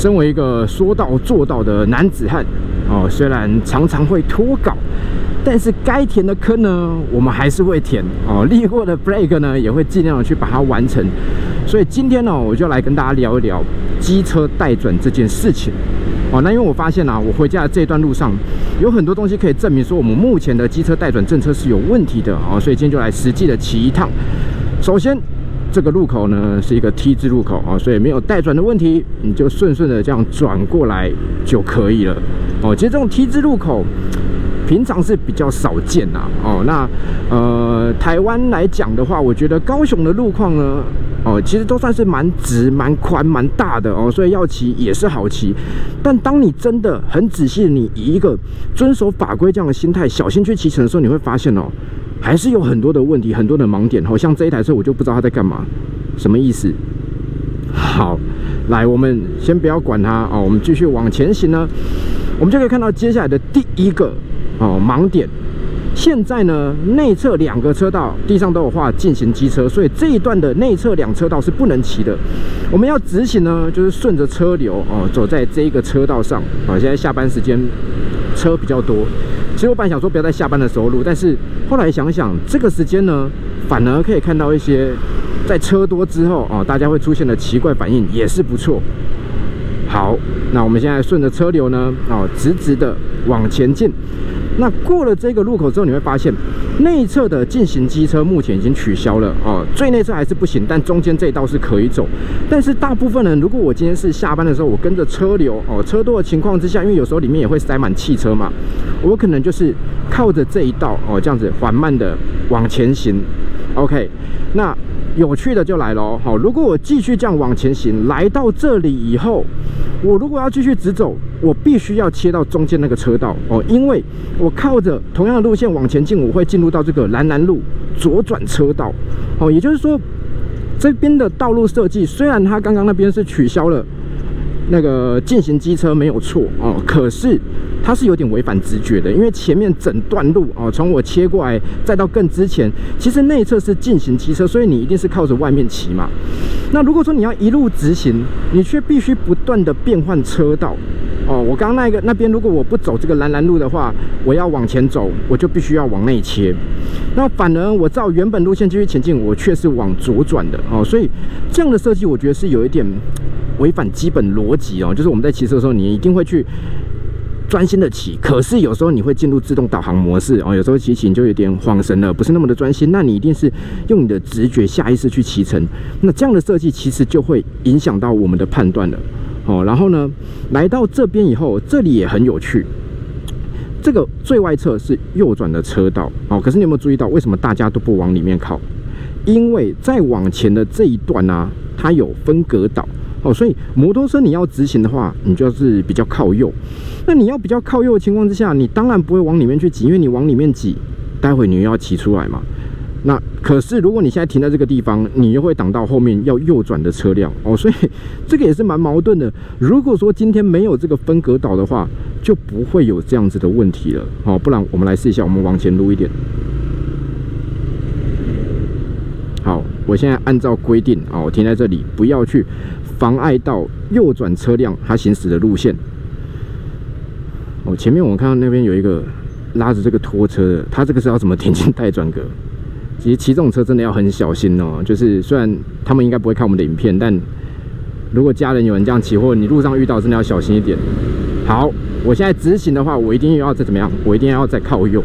身为一个说到做到的男子汉哦，虽然常常会脱稿，但是该填的坑呢，我们还是会填哦。立过的 break 呢，也会尽量的去把它完成。所以今天呢，我就来跟大家聊一聊机车带转这件事情哦。那因为我发现啊，我回家的这段路上有很多东西可以证明说我们目前的机车带转政策是有问题的哦。所以今天就来实际的骑一趟。首先。这个路口呢是一个 T 字路口啊，所以没有带转的问题，你就顺顺的这样转过来就可以了哦。其实这种 T 字路口平常是比较少见呐哦。那呃，台湾来讲的话，我觉得高雄的路况呢哦，其实都算是蛮直、蛮宽、蛮大的哦，所以要骑也是好骑。但当你真的很仔细，你以一个遵守法规这样的心态，小心去骑乘的时候，你会发现哦。还是有很多的问题，很多的盲点。好像这一台车，我就不知道它在干嘛，什么意思？好，来，我们先不要管它哦，我们继续往前行呢，我们就可以看到接下来的第一个哦盲点。现在呢，内侧两个车道地上都有画进行机车，所以这一段的内侧两车道是不能骑的。我们要直行呢，就是顺着车流哦，走在这一个车道上啊。现在下班时间车比较多。其实我本来想说不要在下班的时候录，但是后来想想，这个时间呢，反而可以看到一些在车多之后啊，大家会出现的奇怪反应，也是不错。好，那我们现在顺着车流呢，哦，直直的往前进。那过了这个路口之后，你会发现内侧的进行机车目前已经取消了哦，最内侧还是不行，但中间这一道是可以走。但是大部分人，如果我今天是下班的时候，我跟着车流哦，车多的情况之下，因为有时候里面也会塞满汽车嘛，我可能就是靠着这一道哦，这样子缓慢的往前行。OK，那有趣的就来了哦，好，如果我继续这样往前行，来到这里以后。我如果要继续直走，我必须要切到中间那个车道哦，因为我靠着同样的路线往前进，我会进入到这个蓝南路左转车道哦，也就是说，这边的道路设计虽然它刚刚那边是取消了那个进行机车没有错哦，可是。它是有点违反直觉的，因为前面整段路哦，从我切过来再到更之前，其实内侧是进行机车，所以你一定是靠着外面骑嘛。那如果说你要一路直行，你却必须不断的变换车道哦。我刚刚那个那边，如果我不走这个蓝蓝路的话，我要往前走，我就必须要往内切。那反而我照原本路线继续前进，我却是往左转的哦。所以这样的设计，我觉得是有一点违反基本逻辑哦。就是我们在骑车的时候，你一定会去。专心的骑，可是有时候你会进入自动导航模式哦，有时候骑行就有点晃神了，不是那么的专心。那你一定是用你的直觉、下意识去骑乘，那这样的设计其实就会影响到我们的判断了哦。然后呢，来到这边以后，这里也很有趣，这个最外侧是右转的车道哦。可是你有没有注意到，为什么大家都不往里面靠？因为再往前的这一段呢，它有分隔岛。哦，所以摩托车你要直行的话，你就是比较靠右。那你要比较靠右的情况之下，你当然不会往里面去挤，因为你往里面挤，待会你又要骑出来嘛。那可是如果你现在停在这个地方，你又会挡到后面要右转的车辆哦。所以 这个也是蛮矛盾的。如果说今天没有这个分隔岛的话，就不会有这样子的问题了。哦，不然我们来试一下，我们往前撸一点。好，我现在按照规定啊，我停在这里，不要去。妨碍到右转车辆它行驶的路线。哦，前面我们看到那边有一个拉着这个拖车的，他这个是要怎么停进待转格？其实骑这种车真的要很小心哦。就是虽然他们应该不会看我们的影片，但如果家人有人这样骑，或者你路上遇到，真的要小心一点。好，我现在直行的话，我一定要再怎么样？我一定要再靠右。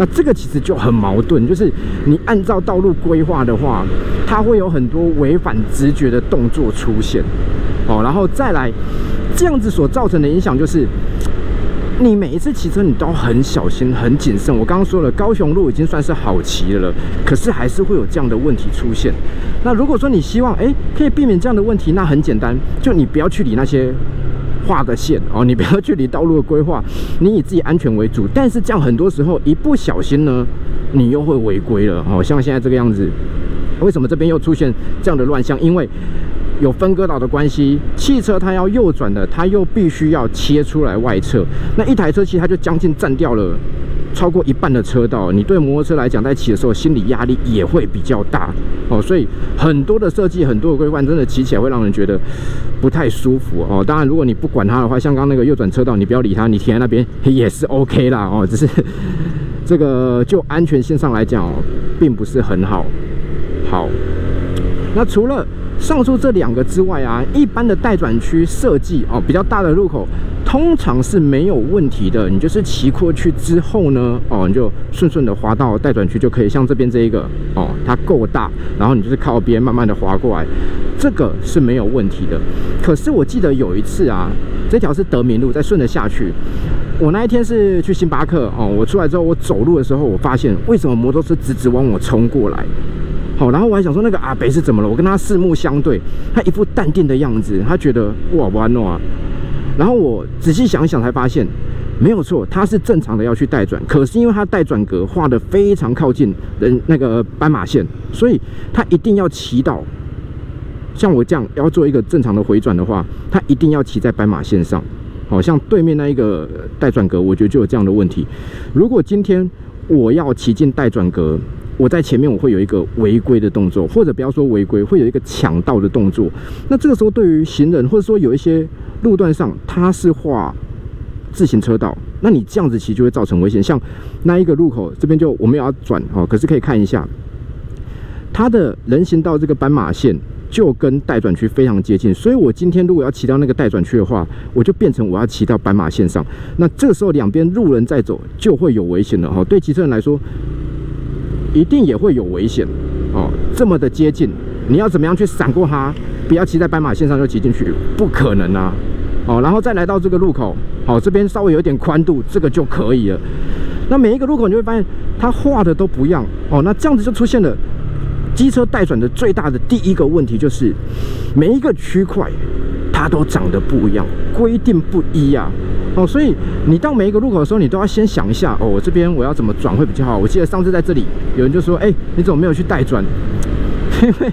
那这个其实就很矛盾，就是你按照道路规划的话，它会有很多违反直觉的动作出现，哦，然后再来这样子所造成的影响就是，你每一次骑车你都很小心、很谨慎。我刚刚说了，高雄路已经算是好骑了，可是还是会有这样的问题出现。那如果说你希望哎可以避免这样的问题，那很简单，就你不要去理那些。画个线哦，你不要距离道路的规划，你以自己安全为主。但是这样很多时候一不小心呢，你又会违规了哦。像现在这个样子，为什么这边又出现这样的乱象？因为有分割岛的关系，汽车它要右转的，它又必须要切出来外侧。那一台车其实它就将近占掉了超过一半的车道，你对摩托车来讲，在骑的时候心理压力也会比较大哦。所以很多的设计，很多的规范，真的骑起来会让人觉得不太舒服哦。当然，如果你不管它的话，像刚那个右转车道，你不要理它，你停在那边也是 OK 啦哦。只是 这个就安全性上来讲，并不是很好。好，那除了。上述这两个之外啊，一般的待转区设计哦，比较大的路口通常是没有问题的。你就是骑过去之后呢，哦，你就顺顺的滑到待转区就可以。像这边这一个哦，它够大，然后你就是靠边慢慢的滑过来，这个是没有问题的。可是我记得有一次啊，这条是德明路，再顺着下去，我那一天是去星巴克哦，我出来之后我走路的时候，我发现为什么摩托车直直往我冲过来？好，然后我还想说那个阿北是怎么了？我跟他四目相对，他一副淡定的样子，他觉得哇完了啊。然后我仔细想想才发现，没有错，他是正常的要去带转，可是因为他带转格画的非常靠近人那个斑马线，所以他一定要骑到像我这样要做一个正常的回转的话，他一定要骑在斑马线上。好像对面那一个带转格，我觉得就有这样的问题。如果今天我要骑进带转格，我在前面，我会有一个违规的动作，或者不要说违规，会有一个抢道的动作。那这个时候，对于行人，或者说有一些路段上，它是画自行车道，那你这样子骑就会造成危险。像那一个路口这边，就我们要转哦，可是可以看一下，它的人行道这个斑马线就跟待转区非常接近，所以我今天如果要骑到那个待转区的话，我就变成我要骑到斑马线上。那这个时候两边路人在走，就会有危险了哈。对骑车人来说。一定也会有危险哦，这么的接近，你要怎么样去闪过它？不要骑在斑马线上就骑进去，不可能啊！哦，然后再来到这个路口，好，这边稍微有点宽度，这个就可以了。那每一个路口你会发现，它画的都不一样哦。那这样子就出现了机车待转的最大的第一个问题，就是每一个区块它都长得不一样，规定不一啊。哦，所以你到每一个路口的时候，你都要先想一下，哦，我这边我要怎么转会比较好。我记得上次在这里，有人就说，哎，你怎么没有去带转？因为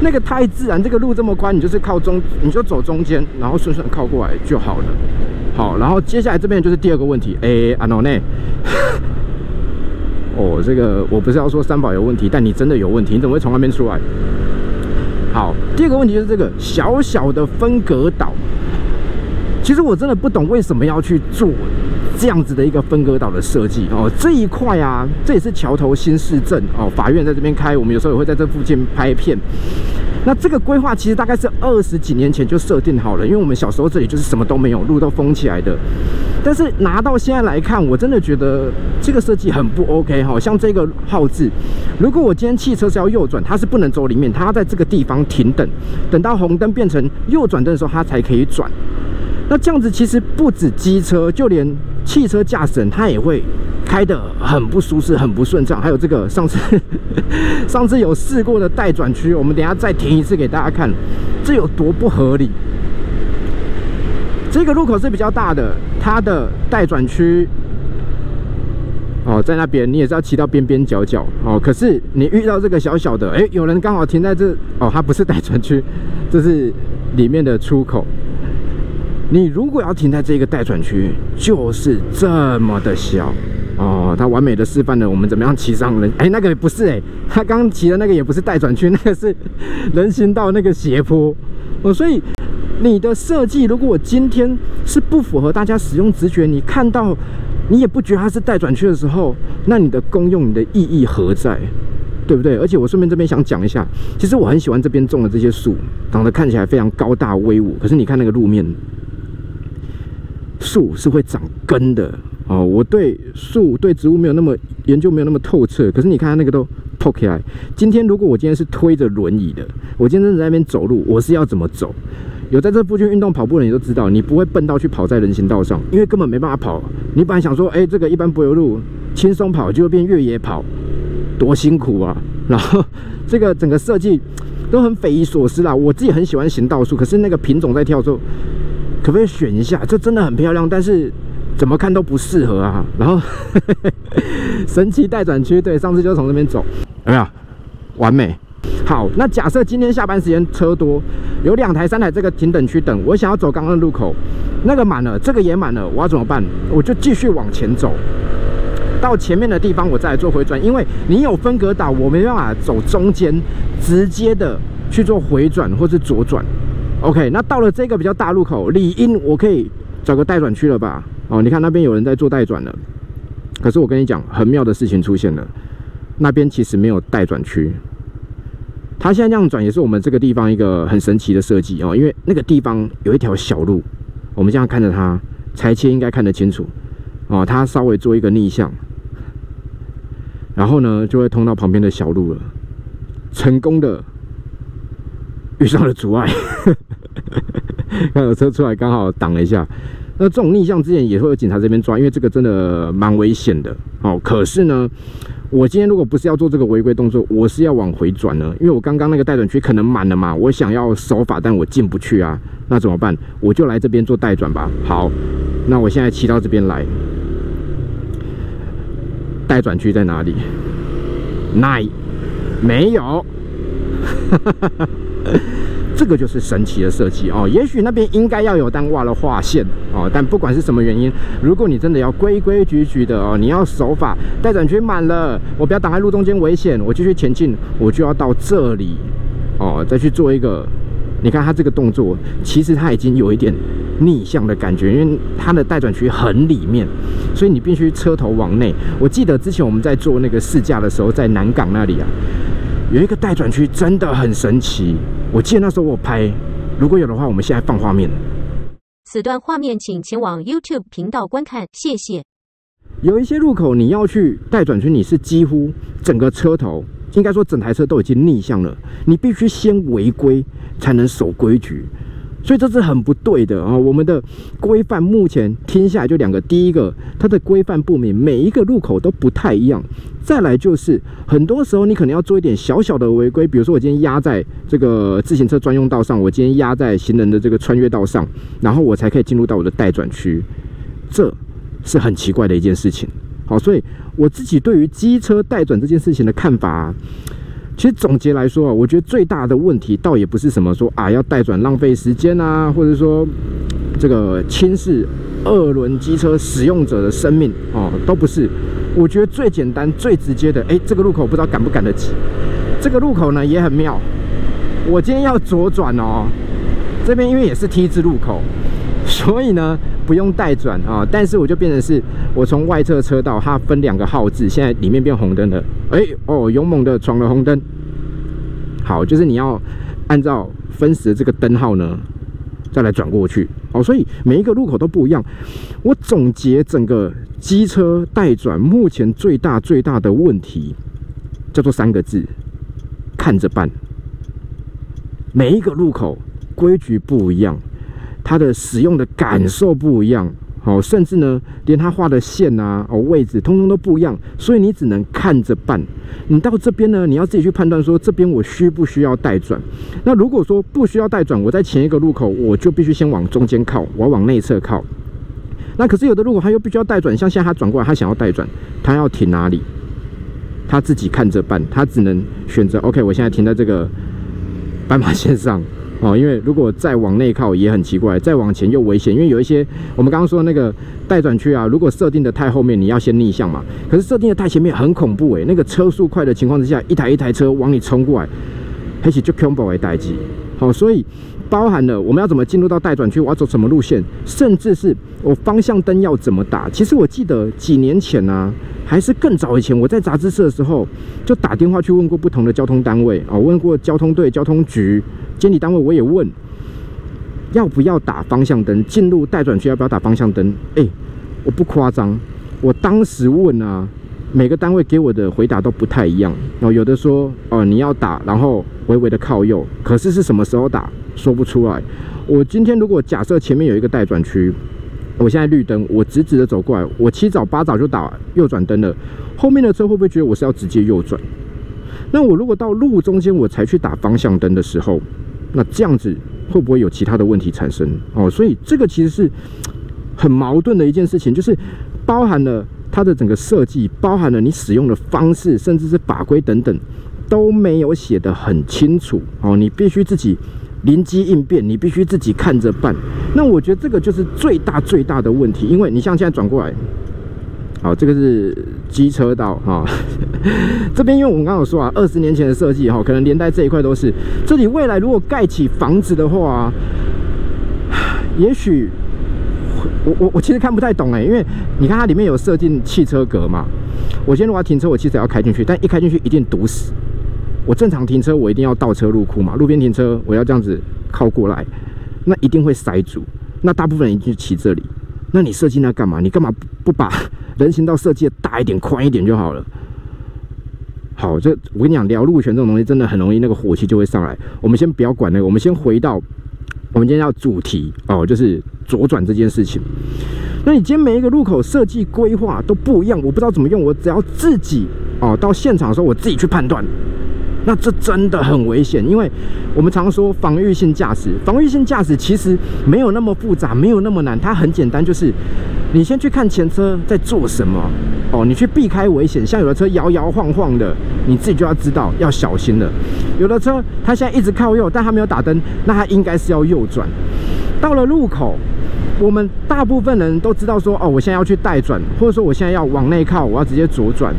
那个太自然，这个路这么宽，你就是靠中，你就走中间，然后顺顺靠过来就好了。好，然后接下来这边就是第二个问题，哎，阿诺内，哦，这个我不是要说三宝有问题，但你真的有问题，你怎么会从那边出来？好，第二个问题就是这个小小的分隔岛。其实我真的不懂为什么要去做这样子的一个分隔岛的设计哦，这一块啊，这也是桥头新市镇哦，法院在这边开，我们有时候也会在这附近拍片。那这个规划其实大概是二十几年前就设定好了，因为我们小时候这里就是什么都没有，路都封起来的。但是拿到现在来看，我真的觉得这个设计很不 OK 哈。像这个号字，如果我今天汽车是要右转，它是不能走里面，它要在这个地方停等，等到红灯变成右转灯的时候，它才可以转。那这样子其实不止机车，就连汽车驾驶人他也会开得很不舒适、很不顺畅。还有这个上次 上次有试过的待转区，我们等下再停一次给大家看，这有多不合理。这个路口是比较大的，它的待转区哦在那边，你也是要骑到边边角角哦。可是你遇到这个小小的，哎，有人刚好停在这哦，它不是待转区，这是里面的出口。你如果要停在这个待转区，就是这么的小哦。它完美的示范了我们怎么样骑上人。哎，那个不是哎，他刚骑的那个也不是待转区，那个是人行道那个斜坡哦。所以你的设计，如果我今天是不符合大家使用直觉，你看到你也不觉得它是待转区的时候，那你的功用、你的意义何在？对不对？而且我顺便这边想讲一下，其实我很喜欢这边种的这些树，长得看起来非常高大威武。可是你看那个路面。树是会长根的哦，我对树对植物没有那么研究，没有那么透彻。可是你看它那个都破起来。今天如果我今天是推着轮椅的，我今天在那边走路，我是要怎么走？有在这附近运动跑步的你都知道，你不会笨到去跑在人行道上，因为根本没办法跑。你本来想说，哎，这个一般柏油路轻松跑，就会变越野跑，多辛苦啊！然后这个整个设计都很匪夷所思啦。我自己很喜欢行道树，可是那个品种在跳的时候。可不可以选一下？这真的很漂亮，但是怎么看都不适合啊。然后 神奇待转区，对，上次就从这边走，有没有？完美。好，那假设今天下班时间车多，有两台、三台这个停等区等，我想要走刚刚的路口，那个满了，这个也满了，我要怎么办？我就继续往前走。到前面的地方我再来做回转，因为你有分隔岛，我没办法走中间，直接的去做回转或是左转。OK，那到了这个比较大路口，理应我可以找个待转区了吧？哦，你看那边有人在做待转了，可是我跟你讲，很妙的事情出现了，那边其实没有待转区。它现在这样转也是我们这个地方一个很神奇的设计哦，因为那个地方有一条小路，我们这样看着它，裁切应该看得清楚哦。它稍微做一个逆向，然后呢就会通到旁边的小路了，成功的遇上了阻碍，看有车出来刚好挡了一下。那这种逆向之前也会有警察这边抓，因为这个真的蛮危险的哦。可是呢。我今天如果不是要做这个违规动作，我是要往回转呢，因为我刚刚那个待转区可能满了嘛，我想要守法，但我进不去啊，那怎么办？我就来这边做待转吧。好，那我现在骑到这边来，待转区在哪里？哪？没有。这个就是神奇的设计哦，也许那边应该要有，单挖了划线哦。但不管是什么原因，如果你真的要规规矩矩的哦，你要守法，待转区满了，我不要挡在路中间危险，我继续前进，我就要到这里哦，再去做一个。你看他这个动作，其实他已经有一点逆向的感觉，因为他的待转区很里面，所以你必须车头往内。我记得之前我们在做那个试驾的时候，在南港那里啊，有一个待转区真的很神奇。我记得那时候我拍，如果有的话，我们现在放画面。此段画面请前往 YouTube 频道观看，谢谢。有一些路口你要去待转区，你是几乎整个车头，应该说整台车都已经逆向了，你必须先违规才能守规矩。所以这是很不对的啊！我们的规范目前听下来就两个，第一个它的规范不明，每一个路口都不太一样；再来就是很多时候你可能要做一点小小的违规，比如说我今天压在这个自行车专用道上，我今天压在行人的这个穿越道上，然后我才可以进入到我的待转区，这是很奇怪的一件事情。好，所以我自己对于机车待转这件事情的看法。其实总结来说啊，我觉得最大的问题倒也不是什么说啊要带转浪费时间啊，或者说这个轻视二轮机车使用者的生命哦，都不是。我觉得最简单、最直接的，哎，这个路口不知道赶不赶得及。这个路口呢也很妙，我今天要左转哦，这边因为也是 T 字路口，所以呢不用带转啊，但是我就变成是我从外侧车道，它分两个号字，现在里面变红灯了。哎哦，勇猛的闯了红灯。好，就是你要按照分时这个灯号呢，再来转过去。哦，所以每一个路口都不一样。我总结整个机车待转目前最大最大的问题，叫做三个字：看着办。每一个路口规矩不一样，它的使用的感受不一样。好，甚至呢，连他画的线啊、哦位置，通通都不一样，所以你只能看着办。你到这边呢，你要自己去判断说，这边我需不需要带转。那如果说不需要带转，我在前一个路口，我就必须先往中间靠，我要往内侧靠。那可是有的路口他又必须要带转，像现在他转过来，他想要带转，他要停哪里？他自己看着办，他只能选择 OK，我现在停在这个斑马线上。哦，因为如果再往内靠也很奇怪，再往前又危险，因为有一些我们刚刚说的那个待转区啊，如果设定的太后面，你要先逆向嘛。可是设定的太前面很恐怖诶，那个车速快的情况之下，一台一台车往你冲过来，而且就 c o m b 为待机。好，所以包含了我们要怎么进入到待转区，我要走什么路线，甚至是我方向灯要怎么打。其实我记得几年前呢，还是更早以前，我在杂志社的时候就打电话去问过不同的交通单位啊，问过交通队、交通局。监理单位我也问，要不要打方向灯？进入待转区要不要打方向灯？哎，我不夸张，我当时问啊，每个单位给我的回答都不太一样。哦，有的说哦你要打，然后微微的靠右，可是是什么时候打说不出来。我今天如果假设前面有一个待转区，我现在绿灯，我直直的走过来，我七早八早就打右转灯了，后面的车会不会觉得我是要直接右转？那我如果到路中间我才去打方向灯的时候？那这样子会不会有其他的问题产生哦？所以这个其实是很矛盾的一件事情，就是包含了它的整个设计，包含了你使用的方式，甚至是法规等等都没有写得很清楚哦。你必须自己临机应变，你必须自己看着办。那我觉得这个就是最大最大的问题，因为你像现在转过来，好，这个是机车道哈。这边因为我们刚刚有说啊，二十年前的设计哈，可能连带这一块都是。这里未来如果盖起房子的话，也许我我我其实看不太懂哎，因为你看它里面有设定汽车格嘛。我今天如果要停车，我汽车要开进去，但一开进去一定堵死。我正常停车，我一定要倒车入库嘛。路边停车，我要这样子靠过来，那一定会塞住。那大部分人就骑这里。那你设计那干嘛？你干嘛不把人行道设计的大一点、宽一点就好了？好，这我跟你讲，聊路权这种东西真的很容易，那个火气就会上来。我们先不要管那个，我们先回到我们今天要主题哦，就是左转这件事情。那你今天每一个路口设计规划都不一样，我不知道怎么用，我只要自己哦到现场的时候，我自己去判断。那这真的很危险，因为我们常说防御性驾驶，防御性驾驶其实没有那么复杂，没有那么难，它很简单，就是你先去看前车在做什么，哦，你去避开危险，像有的车摇摇晃晃的，你自己就要知道要小心了。有的车它现在一直靠右，但它没有打灯，那它应该是要右转。到了路口，我们大部分人都知道说，哦，我现在要去带转，或者说我现在要往内靠，我要直接左转。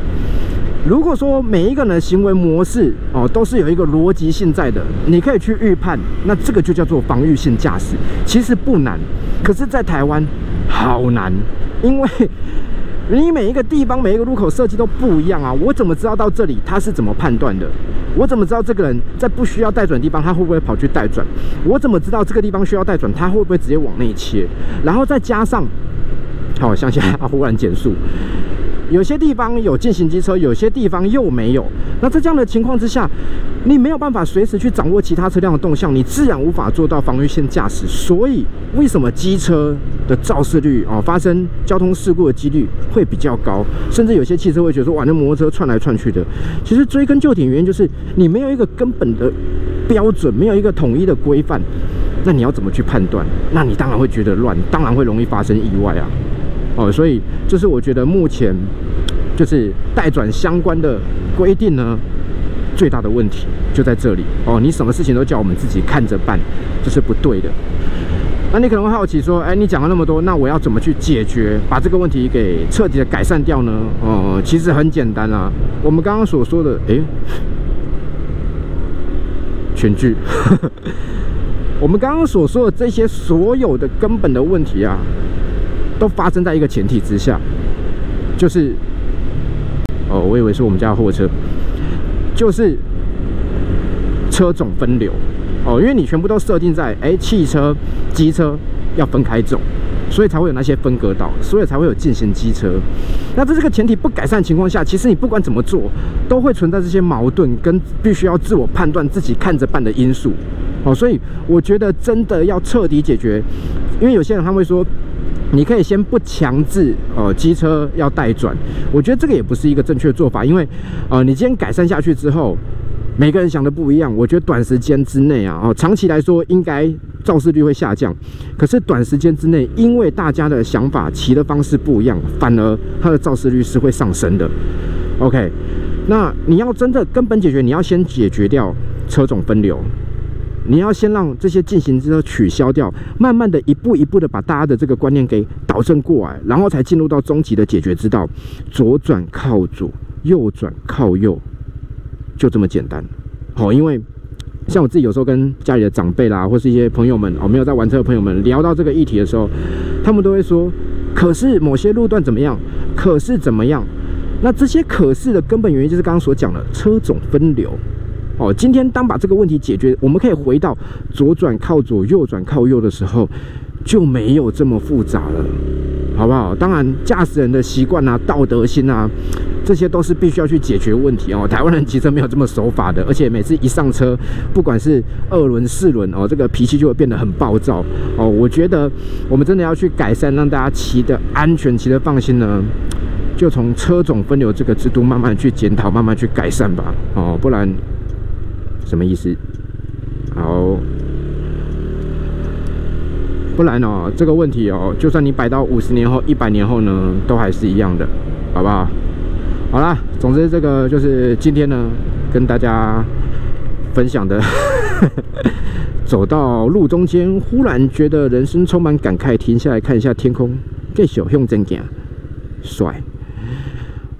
如果说每一个人的行为模式哦都是有一个逻辑性在的，你可以去预判，那这个就叫做防御性驾驶。其实不难，可是，在台湾好难，因为你每一个地方每一个路口设计都不一样啊。我怎么知道到这里他是怎么判断的？我怎么知道这个人在不需要带转的地方他会不会跑去带转？我怎么知道这个地方需要带转他会不会直接往内切？然后再加上，好，像现在忽然减速。有些地方有进行机车，有些地方又没有。那在这样的情况之下，你没有办法随时去掌握其他车辆的动向，你自然无法做到防御性驾驶。所以，为什么机车的肇事率啊，发生交通事故的几率会比较高？甚至有些汽车会觉得说，哇，那摩托车窜来窜去的。其实追根究底，原因就是你没有一个根本的标准，没有一个统一的规范。那你要怎么去判断？那你当然会觉得乱，当然会容易发生意外啊。哦，所以这是我觉得目前就是代转相关的规定呢，最大的问题就在这里哦。你什么事情都叫我们自己看着办，这是不对的。那你可能会好奇说，哎，你讲了那么多，那我要怎么去解决，把这个问题给彻底的改善掉呢？哦，其实很简单啊。我们刚刚所说的，哎，全剧，我们刚刚所说的这些所有的根本的问题啊。都发生在一个前提之下，就是哦，我以为是我们家货车，就是车种分流哦，因为你全部都设定在哎，汽车、机车要分开走，所以才会有那些分隔岛，所以才会有进行机车。那在这个前提不改善情况下，其实你不管怎么做，都会存在这些矛盾跟必须要自我判断、自己看着办的因素哦。所以我觉得真的要彻底解决，因为有些人他会说。你可以先不强制呃，机车要带转，我觉得这个也不是一个正确做法，因为，呃，你今天改善下去之后，每个人想的不一样，我觉得短时间之内啊，哦，长期来说应该肇事率会下降，可是短时间之内，因为大家的想法骑的方式不一样，反而它的肇事率是会上升的。OK，那你要真的根本解决，你要先解决掉车种分流。你要先让这些进行之后取消掉，慢慢的一步一步的把大家的这个观念给导正过来，然后才进入到终极的解决之道：左转靠左，右转靠右，就这么简单。好，因为像我自己有时候跟家里的长辈啦，或是一些朋友们哦，没有在玩车的朋友们聊到这个议题的时候，他们都会说：可是某些路段怎么样？可是怎么样？那这些可是的根本原因就是刚刚所讲的车种分流。哦，今天当把这个问题解决，我们可以回到左转靠左，右转靠右的时候，就没有这么复杂了，好不好？当然，驾驶人的习惯啊、道德心啊，这些都是必须要去解决问题哦。台湾人骑车没有这么守法的，而且每次一上车，不管是二轮、四轮哦，这个脾气就会变得很暴躁哦。我觉得我们真的要去改善，让大家骑的安全、骑的放心呢，就从车种分流这个制度慢慢去检讨、慢慢去改善吧。哦，不然。什么意思？好，不然哦，这个问题哦，就算你摆到五十年后、一百年后呢，都还是一样的，好不好？好啦，总之这个就是今天呢，跟大家分享的。走到路中间，忽然觉得人生充满感慨，停下来看一下天空，这小熊真行，帅。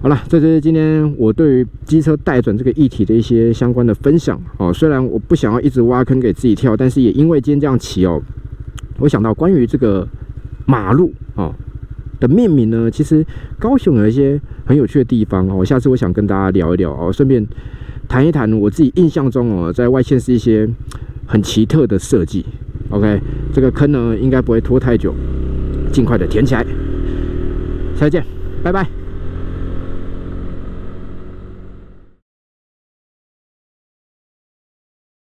好了，这就是今天我对于机车带转这个议题的一些相关的分享哦。虽然我不想要一直挖坑给自己跳，但是也因为今天这样骑哦，我想到关于这个马路哦的命名呢，其实高雄有一些很有趣的地方哦。下次我想跟大家聊一聊哦，顺便谈一谈我自己印象中哦，在外县是一些很奇特的设计。OK，这个坑呢应该不会拖太久，尽快的填起来。下次见，拜拜。